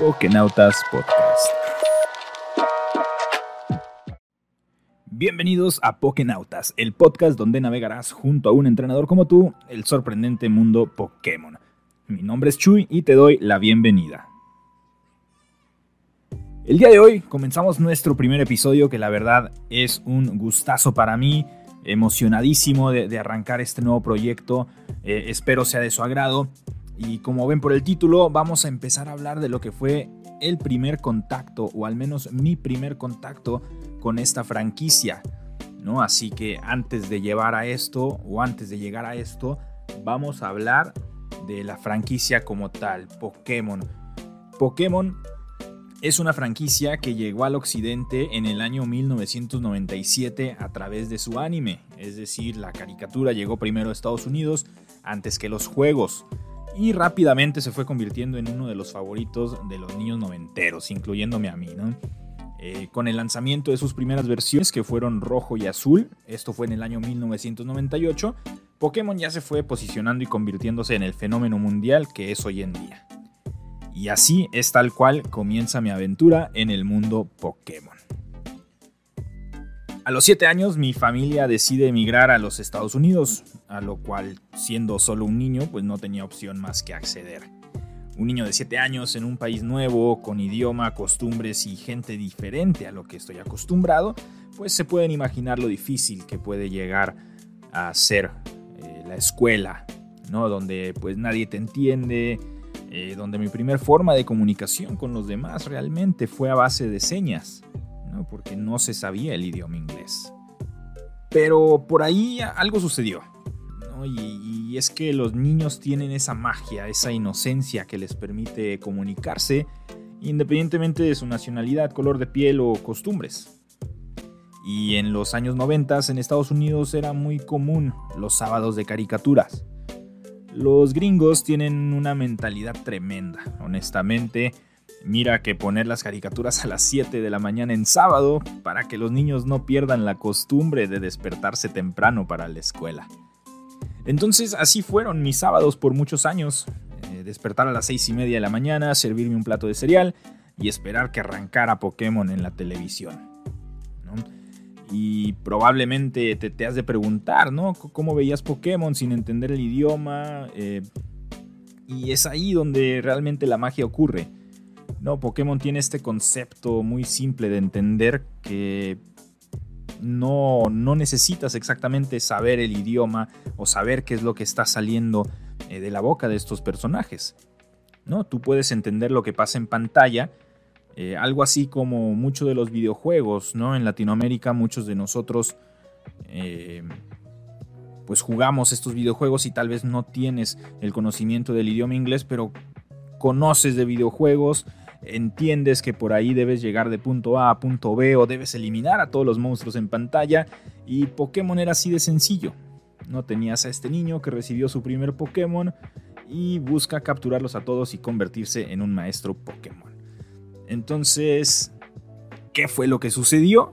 Pokenautas Podcast. Bienvenidos a Pokenautas, el podcast donde navegarás junto a un entrenador como tú el sorprendente mundo Pokémon. Mi nombre es Chuy y te doy la bienvenida. El día de hoy comenzamos nuestro primer episodio que la verdad es un gustazo para mí, emocionadísimo de, arrancar este nuevo proyecto, eh, espero sea de su agrado y como ven por el título vamos a empezar a hablar de lo que fue el primer contacto o al menos mi primer contacto con esta franquicia. ¿no? Así que antes de llevar a esto o antes de llegar a esto, vamos a hablar de la franquicia como tal, Pokémon. Pokémon es una franquicia que llegó al occidente en el año 1997 a través de su anime, es decir, la caricatura llegó primero a Estados Unidos antes que los juegos y rápidamente se fue convirtiendo en uno de los favoritos de los niños noventeros, incluyéndome a mí, ¿no? Eh, con el lanzamiento de sus primeras versiones, que fueron rojo y azul, esto fue en el año 1998, Pokémon ya se fue posicionando y convirtiéndose en el fenómeno mundial que es hoy en día. Y así es tal cual comienza mi aventura en el mundo Pokémon. A los 7 años mi familia decide emigrar a los Estados Unidos, a lo cual siendo solo un niño pues no tenía opción más que acceder un niño de 7 años en un país nuevo, con idioma, costumbres y gente diferente a lo que estoy acostumbrado, pues se pueden imaginar lo difícil que puede llegar a ser eh, la escuela, ¿no? Donde pues nadie te entiende, eh, donde mi primer forma de comunicación con los demás realmente fue a base de señas, ¿no? Porque no se sabía el idioma inglés. Pero por ahí algo sucedió. Y, es que los niños tienen esa magia, esa inocencia que les permite comunicarse independientemente de su nacionalidad, color de piel o costumbres. Y en los años 90 en Estados Unidos era muy común los sábados de caricaturas. Los gringos tienen una mentalidad tremenda, honestamente. Mira que poner las caricaturas a las 7 de la mañana en sábado para que los niños no pierdan la costumbre de despertarse temprano para la escuela. Entonces así fueron mis sábados por muchos años. Eh, despertar a las seis y media de la mañana, servirme un plato de cereal y esperar que arrancara Pokémon en la televisión. Y probablemente te, has de preguntar, ¿no? ¿Cómo veías Pokémon sin entender el idioma? Eh, y es ahí donde realmente la magia ocurre. No, Pokémon tiene este concepto muy simple de entender que no, no necesitas exactamente saber el idioma o saber qué es lo que está saliendo eh, de la boca de estos personajes. ¿no? Tú puedes entender lo que pasa en pantalla, eh, algo así como muchos de los videojuegos, ¿no? En Latinoamérica muchos de nosotros eh, pues jugamos estos videojuegos y tal vez no tienes el conocimiento del idioma inglés, pero conoces de videojuegos, entiendes que por ahí debes llegar de punto A a punto B o debes eliminar a todos los monstruos en pantalla y Pokémon era así de sencillo. No tenías a este niño que recibió su primer Pokémon y busca capturarlos a todos y convertirse en un maestro Pokémon. Entonces, ¿qué fue lo que sucedió?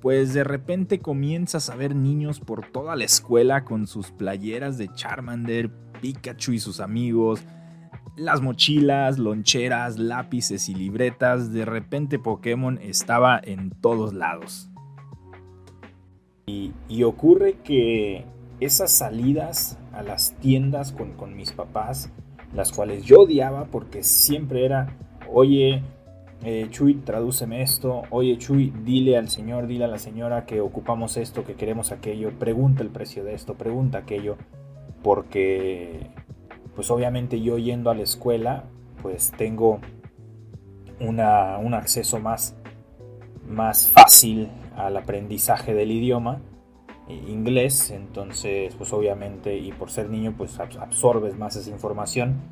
Pues de repente comienzas a ver niños por toda la escuela con sus playeras de Charmander, Pikachu y sus amigos, las mochilas, loncheras, lápices y libretas, de repente Pokémon estaba en todos lados. Y, ocurre que esas salidas a las tiendas con, con, mis papás, las cuales yo odiaba porque siempre era, oye, eh, Chuy, tradúceme esto, oye Chuy, dile al señor, dile a la señora que ocupamos esto, que queremos aquello, pregunta el precio de esto, pregunta aquello, porque pues obviamente yo yendo a la escuela, pues tengo una, un acceso más, más fácil al aprendizaje del idioma eh, inglés, entonces pues obviamente y por ser niño pues absorbes más esa información.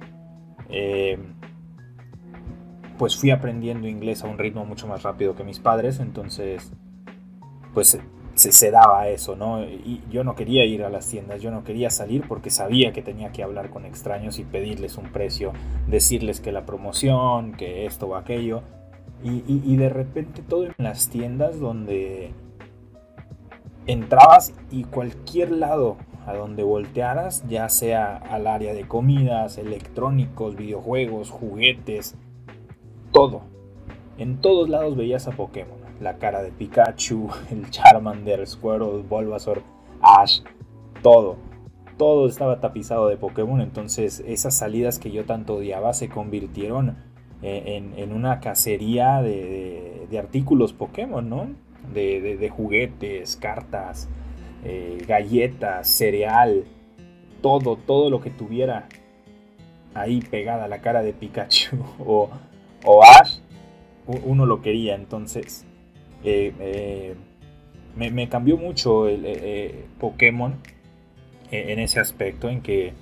Eh, pues fui aprendiendo inglés a un ritmo mucho más rápido que mis padres, entonces pues se, daba eso, ¿no? Y yo no quería ir a las tiendas, yo no quería salir porque sabía que tenía que hablar con extraños y pedirles un precio, decirles que la promoción, que esto o aquello. Y, de repente todo en las tiendas donde entrabas y cualquier lado a donde voltearas, ya sea al área de comidas, electrónicos, videojuegos, juguetes, todo. En todos lados veías a Pokémon. La cara de Pikachu, el Charmander, Squirtle, Bulbasaur, Ash, todo. Todo estaba tapizado de Pokémon, entonces esas salidas que yo tanto odiaba se convirtieron eh, en, una cacería de, artículos Pokémon, ¿no? De, juguetes, cartas, eh, galletas, cereal, todo, todo lo que tuviera ahí pegada la cara de Pikachu o, Ash, uno lo quería. Entonces, eh, me, cambió mucho el Pokémon en ese aspecto en que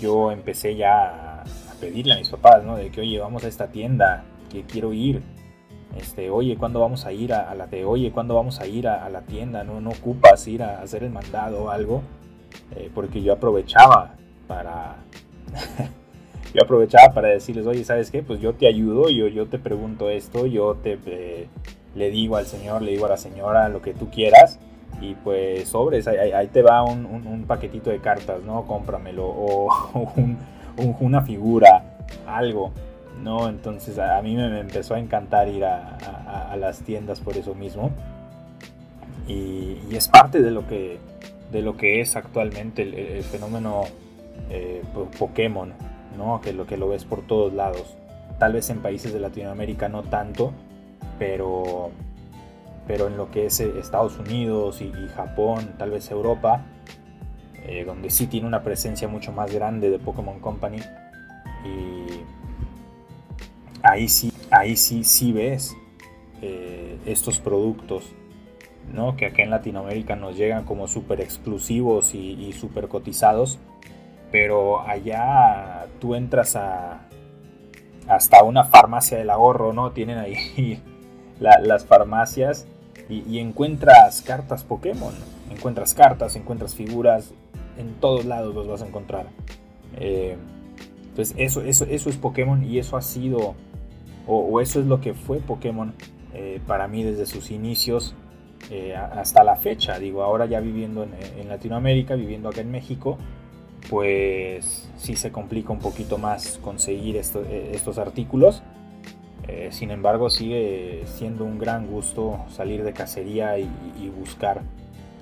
yo empecé ya pedirle a mis papás, ¿no? De que, oye, vamos a esta tienda, que quiero ir. Este, oye, ¿cuándo vamos a ir a, la oye, ¿cuándo vamos a ir a, la tienda? No, no ocupas ir a hacer el mandado o algo. Eh, porque yo aprovechaba para... yo aprovechaba para decirles, oye, ¿sabes qué? Pues yo te ayudo, yo, yo te pregunto esto, yo te... Eh, le digo al señor, le digo a la señora lo que tú quieras y pues sobres, ahí, te va un, paquetito de cartas, ¿no? Cómpramelo o un, una figura, algo, ¿no? Entonces a, mí me, empezó a encantar ir a, las tiendas por eso mismo. Y, es parte de lo que, de lo que es actualmente el, fenómeno eh, Pokémon, ¿no? Que lo que lo ves por todos lados. Tal vez en países de Latinoamérica no tanto, pero, pero en lo que es eh, Estados Unidos y Japón, tal vez Europa, eh, donde sí tiene una presencia mucho más grande de Pokémon Company. Y ahí sí, ahí sí, sí ves eh, estos productos, ¿no? Que acá en Latinoamérica nos llegan como súper exclusivos y, súper cotizados. Pero allá tú entras a hasta una farmacia del ahorro, ¿no? Tienen ahí las farmacias y, encuentras cartas Pokémon, encuentras cartas, encuentras figuras, en todos lados los vas a encontrar. Eh, entonces eso, eso, eso es Pokémon y eso ha sido, o, eso es lo que fue Pokémon eh, para mí desde sus inicios eh, hasta la fecha. Digo, ahora ya viviendo en, Latinoamérica, viviendo acá en México, pues sí se complica un poquito más conseguir estos artículos. Sin embargo, sigue siendo un gran gusto salir de cacería y buscar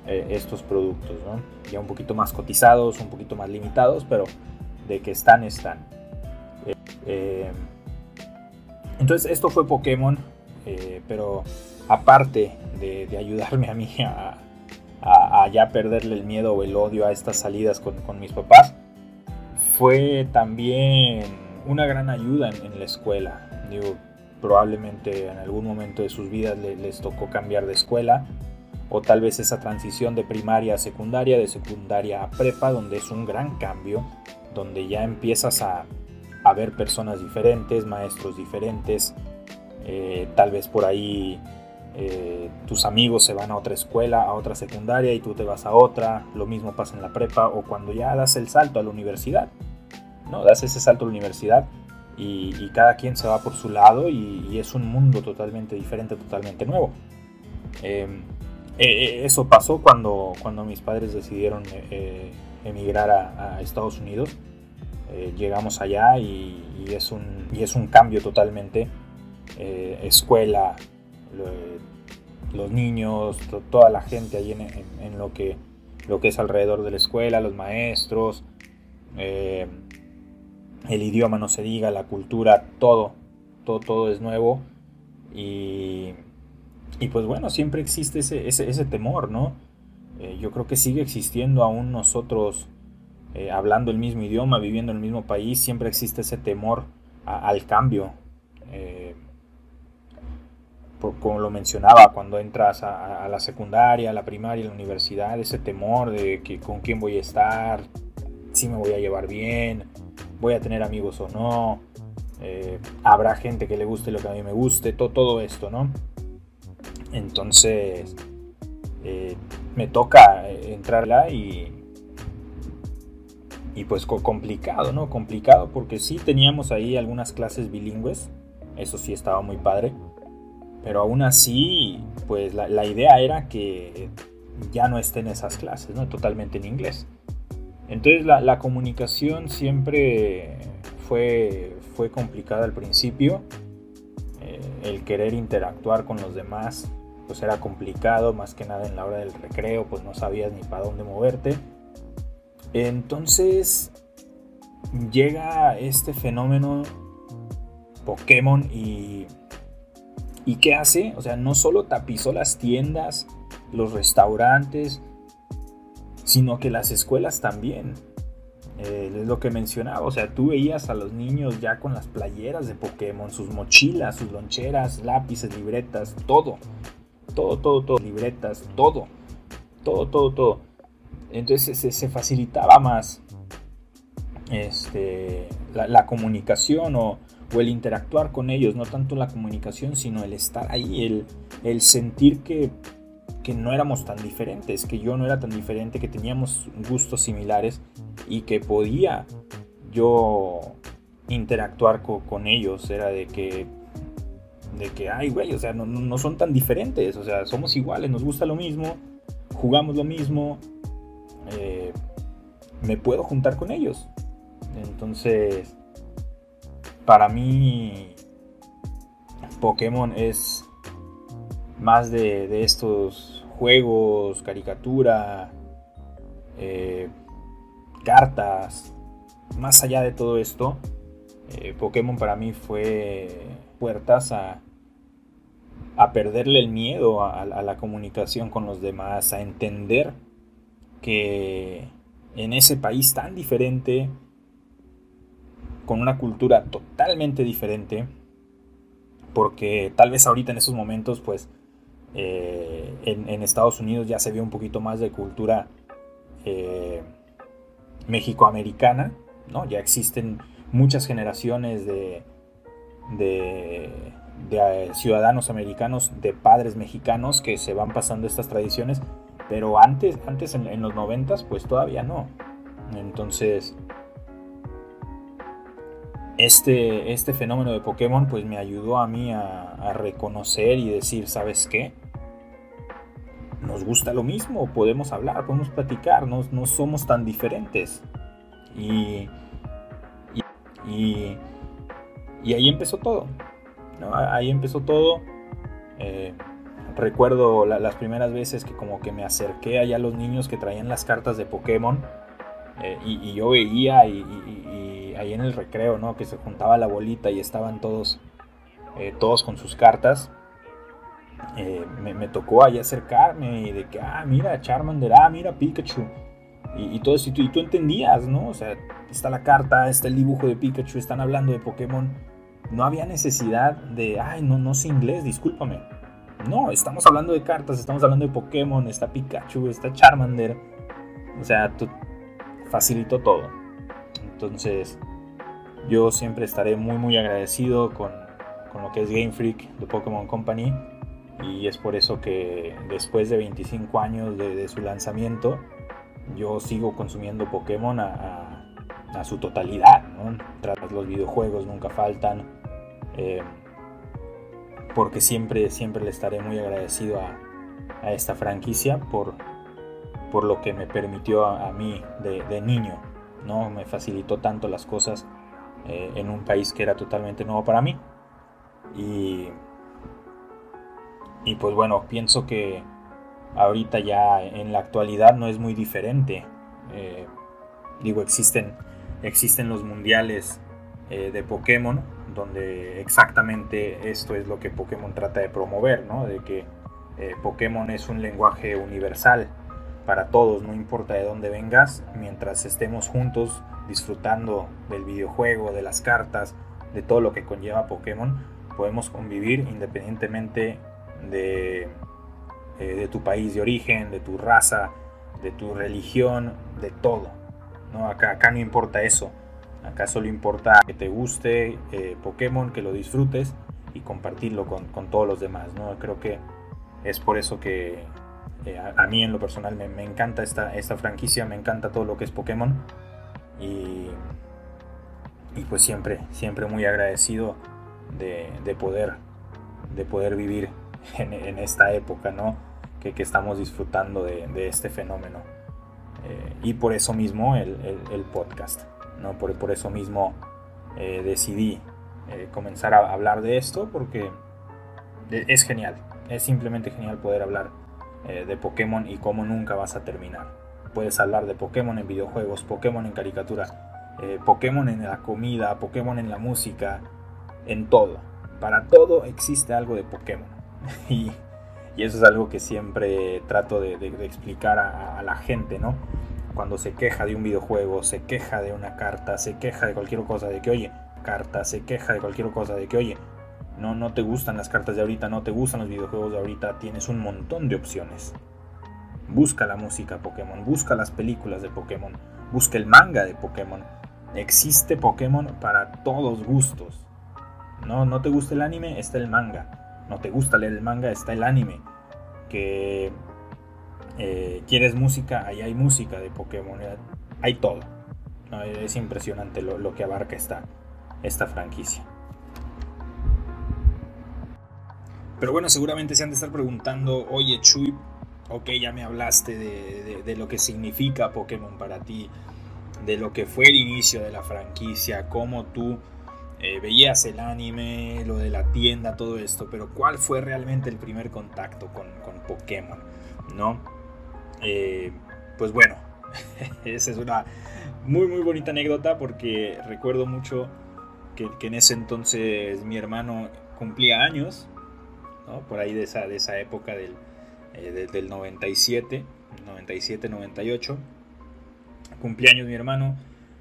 eh, estos productos, ya un poquito más cotizados, un poquito más limitados, pero de que están, están. Eh, eh, entonces esto fue Pokémon, pero aparte de, ayudarme a mí a, ya perderle el miedo o el odio a estas salidas con, mis papás, fue también una gran ayuda en, la escuela. Digo, probablemente en algún momento de sus vidas les tocó cambiar de escuela o tal vez esa transición de primaria a secundaria, de secundaria a prepa, donde es un gran cambio, donde ya empiezas a, ver personas diferentes, maestros diferentes, eh, tal vez por ahí eh, tus amigos se van a otra escuela, a otra secundaria y tú te vas a otra, lo mismo pasa en la prepa o cuando ya das el salto a la universidad, ¿no? Das ese salto a la universidad y, cada quien se va por su lado y, es un mundo totalmente diferente, totalmente nuevo. Em, eh, eh, eso pasó cuando, cuando mis padres decidieron eh, emigrar a, Estados Unidos. llegamos allá y, es un, y es un cambio totalmente. escuela, los niños, toda la gente ahí en, lo, que, lo que es alrededor de la escuela, los maestros, el idioma no se diga, la cultura, todo, todo, todo es nuevo. Y, y pues bueno, siempre existe ese, ese, temor, ¿no? Eh, yo creo que sigue existiendo aún nosotros eh, hablando el mismo idioma, viviendo en el mismo país, siempre existe ese temor al cambio. Eh, como lo mencionaba, cuando entras a, la secundaria, a la primaria, a la universidad, ese temor de que con quién voy a estar, si me voy a llevar bien, voy a tener amigos o no, habrá gente que le guste lo que a mí me guste, todo, todo esto, ¿no? Entonces, eh, me toca eh, entrarla y, y pues complicado, ¿no? Complicado porque sí teníamos ahí algunas clases bilingües, eso sí estaba muy padre, pero aún así, pues la, idea era que ya no estén esas clases, ¿no? Totalmente en inglés. Entonces la, comunicación siempre fue, fue complicada al principio el querer interactuar con los demás pues era complicado, más que nada en la hora del recreo, pues no sabías ni para dónde moverte. Entonces llega este fenómeno Pokémon y... ¿Y qué hace? O sea, no solo tapizó las tiendas, los restaurantes, sino que las escuelas también. Eh, es lo que mencionaba, o sea, tú veías a los niños ya con las playeras de Pokémon, sus mochilas, sus loncheras, lápices, libretas, todo todo, todo, todo, libretas, todo, todo, todo, todo. Entonces se, facilitaba más este, la, comunicación o, el interactuar con ellos, no tanto la comunicación, sino el estar ahí, el, el sentir que, que, no éramos tan diferentes, que yo no era tan diferente, que teníamos gustos similares y que podía yo interactuar con ellos, era de que de que, ay, güey, o sea, no, son tan diferentes, o sea, somos iguales, nos gusta lo mismo, jugamos lo mismo, eh, me puedo juntar con ellos. Entonces, para mí, Pokémon es más de, estos juegos, caricatura, eh, cartas, más allá de todo esto, eh, Pokémon para mí fue puertas a, a perderle el miedo a, la comunicación con los demás, a entender que en ese país tan diferente, con una cultura totalmente diferente, porque tal vez ahorita en esos momentos, pues eh, en, Estados Unidos ya se ve un poquito más de cultura eh, mexicoamericana, ¿no? Ya existen muchas generaciones de, de, eh, ciudadanos americanos, de padres mexicanos que se van pasando estas tradiciones, pero antes, antes en, los noventas, pues todavía no. Entonces, este, este fenómeno de Pokémon pues me ayudó a mí a, reconocer y decir, ¿sabes qué? Nos gusta lo mismo, podemos hablar, podemos platicar, no, no somos tan diferentes. Y, y, y ahí empezó todo. Ahí empezó todo. Eh, recuerdo las primeras veces que como que me acerqué allá a los niños que traían las cartas de Pokémon. Eh, y, yo veía y, ahí en el recreo, ¿no? Que se juntaba la bolita y estaban todos, eh, todos con sus cartas. Me, tocó ahí acercarme y de que, ah, mira Charmander, ah, mira Pikachu. Y, todo eso, y tú, entendías, ¿no? O sea, está la carta, está el dibujo de Pikachu, están hablando de Pokémon no había necesidad de, ay, no, no sé inglés, discúlpame. No, estamos hablando de cartas, estamos hablando de Pokémon, está Pikachu, está Charmander. O sea, facilitó todo. Entonces, yo siempre estaré muy, muy agradecido con, lo que es Game Freak de Pokémon Company. Y es por eso que después de 25 años de, su lanzamiento, yo sigo consumiendo Pokémon a su totalidad. Tras los videojuegos nunca faltan. Eh, porque siempre, siempre le estaré muy agradecido a, esta franquicia por, por lo que me permitió a, mí de, niño. ¿no? Me facilitó tanto las cosas eh, en un país que era totalmente nuevo para mí. Y, y pues bueno, pienso que ahorita ya en la actualidad no es muy diferente. Eh, digo, existen existen los mundiales eh, de Pokémon, donde exactamente esto es lo que Pokémon trata de promover, ¿no? De que eh, Pokémon es un lenguaje universal para todos, no importa de dónde vengas, mientras estemos juntos disfrutando del videojuego, de las cartas, de todo lo que conlleva Pokémon, podemos convivir independientemente de, eh, de tu país de origen, de tu raza, de tu religión, de todo. Acá, no importa eso. Acá solo importa que te guste eh, Pokémon, que lo disfrutes y compartirlo con, todos los demás. ¿no? Creo que es por eso que eh, a, mí en lo personal me, encanta esta, esta, franquicia, me encanta todo lo que es Pokémon. Y, pues siempre, siempre muy agradecido de, poder, de poder vivir en, esta época ¿no? que, estamos disfrutando de este fenómeno. Eh, y por eso mismo el, podcast, ¿no? Por, por eso mismo eh, decidí eh, comenzar a hablar de esto porque es genial, es simplemente genial poder hablar de Pokémon y cómo nunca vas a terminar. Puedes hablar de Pokémon en videojuegos, Pokémon en caricatura, Pokémon en la comida, Pokémon en la música, en todo. Para todo existe algo de Pokémon. y, eso es algo que siempre trato de, explicar a, a, la gente, ¿no? Cuando se queja de un videojuego, se queja de una carta, se queja de cualquier cosa, de que, oye, carta, se queja de cualquier cosa, de que, oye, no, no te gustan las cartas de ahorita, no te gustan los videojuegos de ahorita, tienes un montón de opciones. Busca la música Pokémon, busca las películas de Pokémon, busca el manga de Pokémon. Existe Pokémon para todos gustos. No, no te gusta el anime, está el manga. No te gusta leer el manga, está el anime. Que eh, quieres música, ahí hay música de Pokémon. Hay todo. Es impresionante lo, que abarca esta, esta franquicia. Pero bueno, seguramente se han de estar preguntando, oye Chuy, ok, ya me hablaste de, lo que significa Pokémon para ti, de lo que fue el inicio de la franquicia, cómo tú eh, veías el anime, lo de la tienda, todo esto, pero ¿cuál fue realmente el primer contacto con, Pokémon? ¿No? Eh, pues bueno, esa es una muy muy bonita anécdota porque recuerdo mucho que, en ese entonces mi hermano cumplía años por ahí de esa, de esa época del, eh, del 97, 97, 98. Cumpleaños mi hermano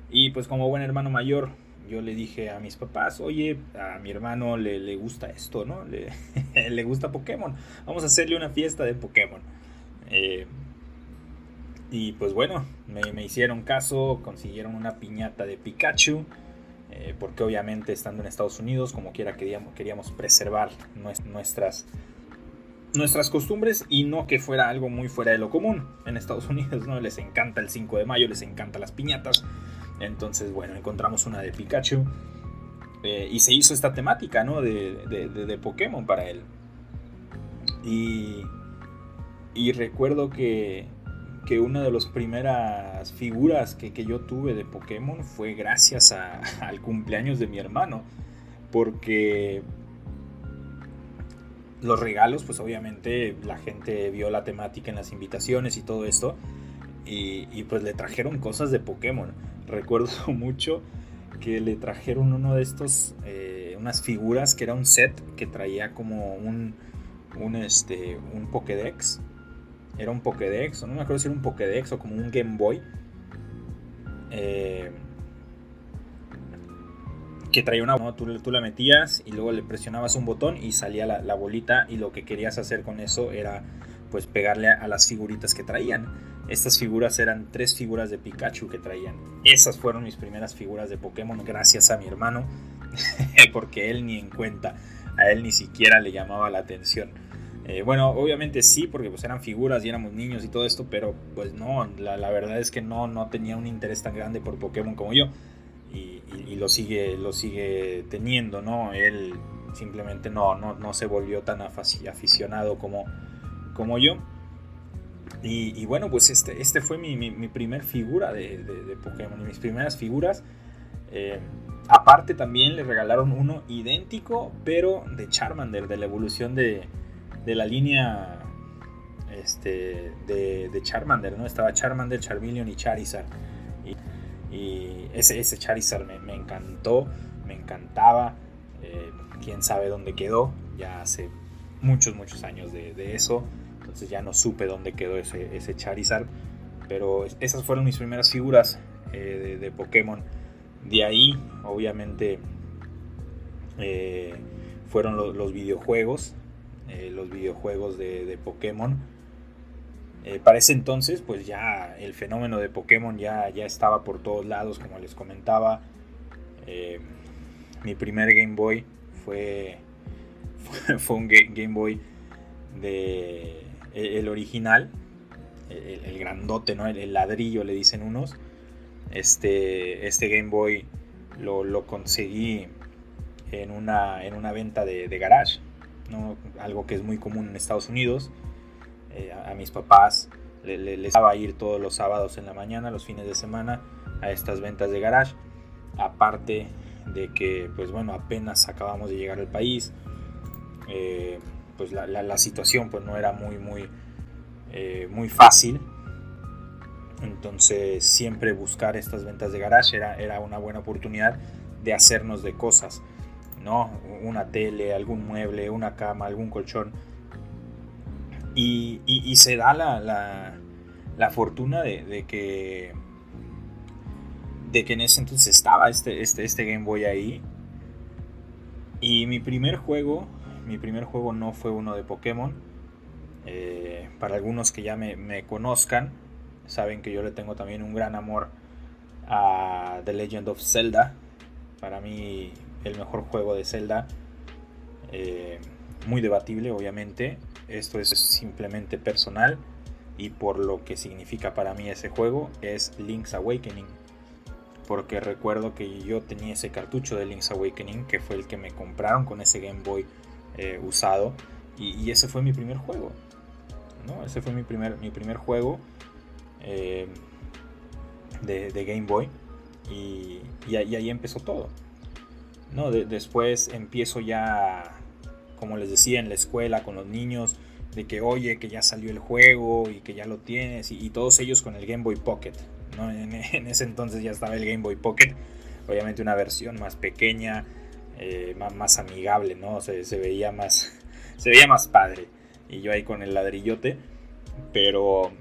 y pues como buen hermano mayor yo le dije a mis papás, oye, a mi hermano le, le gusta esto, ¿no? Le, le, gusta Pokémon, vamos a hacerle una fiesta de Pokémon. Eh, y pues bueno, me, me, hicieron caso, consiguieron una piñata de Pikachu. Eh, porque obviamente estando en Estados Unidos, como quiera queríamos, queríamos preservar nuestras, nuestras costumbres y no que fuera algo muy fuera de lo común. En Estados Unidos no les encanta el 5 de mayo, les encanta las piñatas. Entonces, bueno, encontramos una de Pikachu eh, y se hizo esta temática ¿no? de, de, Pokémon para él. Y, y recuerdo que que una de las primeras figuras que, yo tuve de Pokémon fue gracias al cumpleaños de mi hermano. Porque los regalos, pues obviamente la gente vio la temática en las invitaciones y todo esto. Y, pues le trajeron cosas de Pokémon. Recuerdo mucho que le trajeron uno de estos, eh, unas figuras que era un set que traía como un, un, este, un Pokédex era un Pokédex, no me acuerdo si era un Pokédex o como un Game Boy. Eh, que traía una ¿no? tú, la metías y luego le presionabas un botón y salía la, bolita y lo que querías hacer con eso era pues pegarle a, las figuritas que traían. Estas figuras eran tres figuras de Pikachu que traían. Esas fueron mis primeras figuras de Pokémon gracias a mi hermano porque él ni en cuenta, a él ni siquiera le llamaba la atención. Eh, bueno, obviamente sí, porque pues eran figuras y éramos niños y todo esto, pero pues no, la, verdad es que no, no tenía un interés tan grande por Pokémon como yo. Y, lo, sigue, lo sigue teniendo, ¿no? Él simplemente no, no, no se volvió tan aficionado como, como yo. Y, bueno, pues este, este fue mi, mi, primer figura de, de, Pokémon. Y mis primeras figuras. Eh, aparte también le regalaron uno idéntico, pero de Charmander, de la evolución de, de la línea este, de, Charmander, ¿no? Estaba Charmander, Charmeleon y Charizard. Y, ese, ese Charizard me, encantó, me encantaba. Eh, quién sabe dónde quedó, ya hace muchos, muchos años de, eso. Entonces ya no supe dónde quedó ese, ese Charizard. Pero esas fueron mis primeras figuras eh, de, Pokémon. De ahí, obviamente, eh, fueron los videojuegos. Eh, los videojuegos de, Pokémon. Para ese entonces, pues ya el fenómeno de Pokémon ya, ya estaba por todos lados, como les comentaba. Mi primer Game Boy fue, fue, un Game Boy de el, original, el, grandote, ¿no? El, ladrillo le dicen unos. Este, este Game Boy lo, conseguí en una, en una venta de garage algo que es muy común en Estados Unidos. Eh, a, mis papás les daba ir todos los sábados en la mañana, los fines de semana, a estas ventas de garage. Aparte de que, pues bueno, apenas acabamos de llegar al país. eh, pues la, situación pues no era muy, muy, eh, muy fácil. Entonces siempre buscar estas ventas de garage era, era una buena oportunidad de hacernos de cosas. ¿no? Una tele, algún mueble, una cama, algún colchón. Y, se da la, la, fortuna de, que de que en ese entonces estaba este, este, este Game Boy ahí. Y mi primer juego, mi primer juego no fue uno de Pokémon. Eh, para algunos que ya me, conozcan, saben que yo le tengo también un gran amor a The Legend of Zelda. Para mí el mejor juego de Zelda. Eh, muy debatible, obviamente. Esto es simplemente personal. Y por lo que significa para mí ese juego es Link's Awakening. Porque recuerdo que yo tenía ese cartucho de Link's Awakening, que fue el que me compraron con ese Game Boy eh, usado. Y, ese fue mi primer juego. ¿no? Ese fue mi primer, mi primer juego eh, de, Game Boy. y ahí empezó todo. ¿no? después empiezo ya, como les decía, en la escuela con los niños, de que oye, que ya salió el juego y que ya lo tienes, y, todos ellos con el Game Boy Pocket. ¿no? En, ese entonces ya estaba el Game Boy Pocket, obviamente una versión más pequeña, eh, más, amigable, ¿no? Se, veía más, se veía más padre. Y yo ahí con el ladrillote, pero...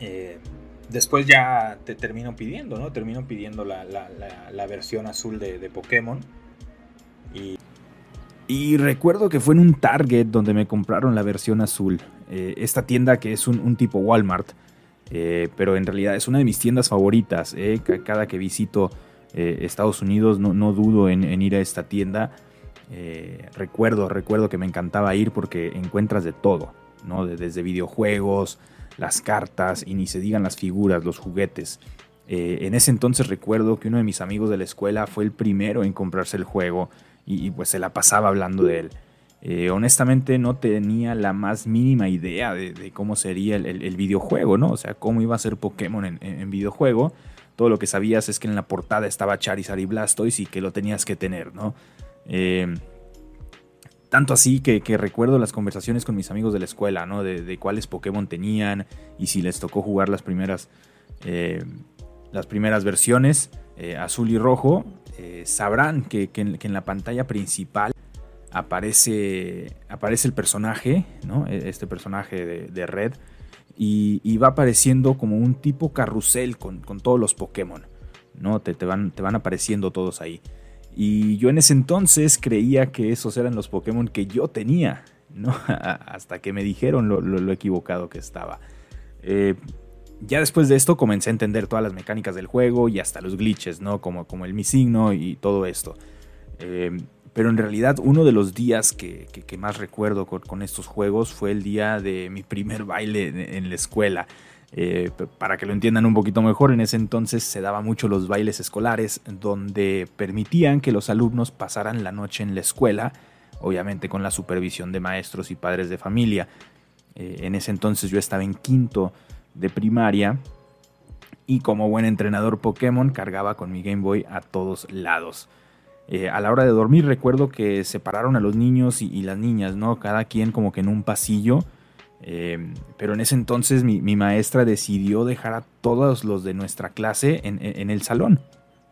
Eh, después ya te termino pidiendo, ¿no? Termino pidiendo la, versión azul de, Pokémon. Y, recuerdo que fue en un Target donde me compraron la versión azul. Eh, esta tienda que es un, tipo Walmart. Pero en realidad es una de mis tiendas favoritas. Cada que visito Estados Unidos no, dudo en, ir a esta tienda. recuerdo, recuerdo que me encantaba ir porque encuentras de todo, ¿no? Desde videojuegos, las cartas y ni se digan las figuras, los juguetes. Eh, en ese entonces recuerdo que uno de mis amigos de la escuela fue el primero en comprarse el juego y, pues se la pasaba hablando de él. Eh, honestamente no tenía la más mínima idea de, cómo sería el, videojuego, ¿no? O sea, cómo iba a ser Pokémon en, videojuego. Todo lo que sabías es que en la portada estaba Charizard y Blastoise y que lo tenías que tener, ¿no? Eh, tanto así que, recuerdo las conversaciones con mis amigos de la escuela, ¿no? De, cuáles Pokémon tenían y si les tocó jugar las primeras, eh, las primeras versiones, eh, azul y rojo, sabrán que, en, la pantalla principal aparece, aparece el personaje, ¿no? E, este personaje de, Red, y, va apareciendo como un tipo carrusel con, todos los Pokémon, ¿no? Te, van, te van apareciendo todos ahí. Y yo en ese entonces creía que esos eran los Pokémon que yo tenía, ¿no? Hasta que me dijeron lo, equivocado que estaba. Eh, ya después de esto comencé a entender todas las mecánicas del juego y hasta los glitches, ¿no? Como, como el mi signo y todo esto. Eh, pero en realidad uno de los días que, más recuerdo con, estos juegos fue el día de mi primer baile en la escuela. Eh, para que lo entiendan un poquito mejor, en ese entonces se daban mucho los bailes escolares donde permitían que los alumnos pasaran la noche en la escuela, obviamente con la supervisión de maestros y padres de familia. Eh, en ese entonces yo estaba en quinto de primaria y como buen entrenador Pokémon cargaba con mi Game Boy a todos lados. Eh, a la hora de dormir recuerdo que separaron a los niños y, las niñas, ¿no? Cada quien como que en un pasillo Em, pero en ese entonces mi, maestra decidió dejar a todos los de nuestra clase en, el salón.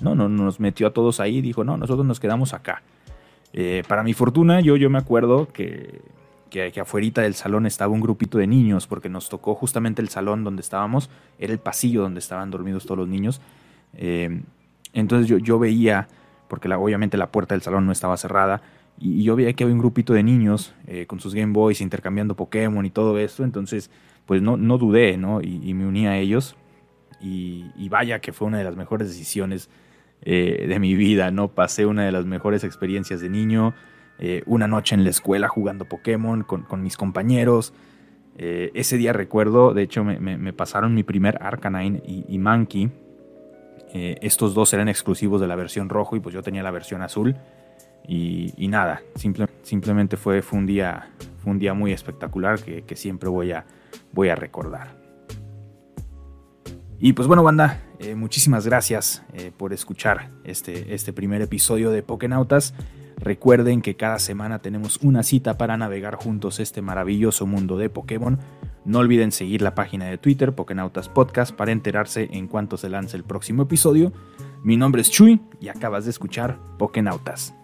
No, no, nos metió a todos ahí y dijo, no, nosotros nos quedamos acá. Eh, para mi fortuna, yo, yo me acuerdo que, que, afuera del salón estaba un grupito de niños, porque nos tocó justamente el salón donde estábamos, era el pasillo donde estaban dormidos todos los niños. Entonces yo, yo veía, porque obviamente la puerta del salón no estaba cerrada, y, yo veía que había un grupito de niños eh, con sus Game Boys intercambiando Pokémon y todo esto, entonces pues no, no dudé, ¿no? Y, me uní a ellos y, vaya que fue una de las mejores decisiones eh, de mi vida, ¿no? Pasé una de las mejores experiencias de niño, eh, una noche en la escuela jugando Pokémon con, mis compañeros. ese día recuerdo, de hecho me, pasaron mi primer Arcanine y, y Monkey. estos dos eran exclusivos de la versión rojo y pues yo tenía la versión azul. Y, nada, simplemente fue, fue, un día, un día muy espectacular que, siempre voy a, voy a recordar. Y pues bueno, banda, eh, muchísimas gracias eh, por escuchar este, este primer episodio de Pokenautas. Recuerden que cada semana tenemos una cita para navegar juntos este maravilloso mundo de Pokémon. No olviden seguir la página de Twitter, Pokenautas Podcast, para enterarse en cuanto se lance el próximo episodio. Mi nombre es Chuy y acabas de escuchar Pokenautas.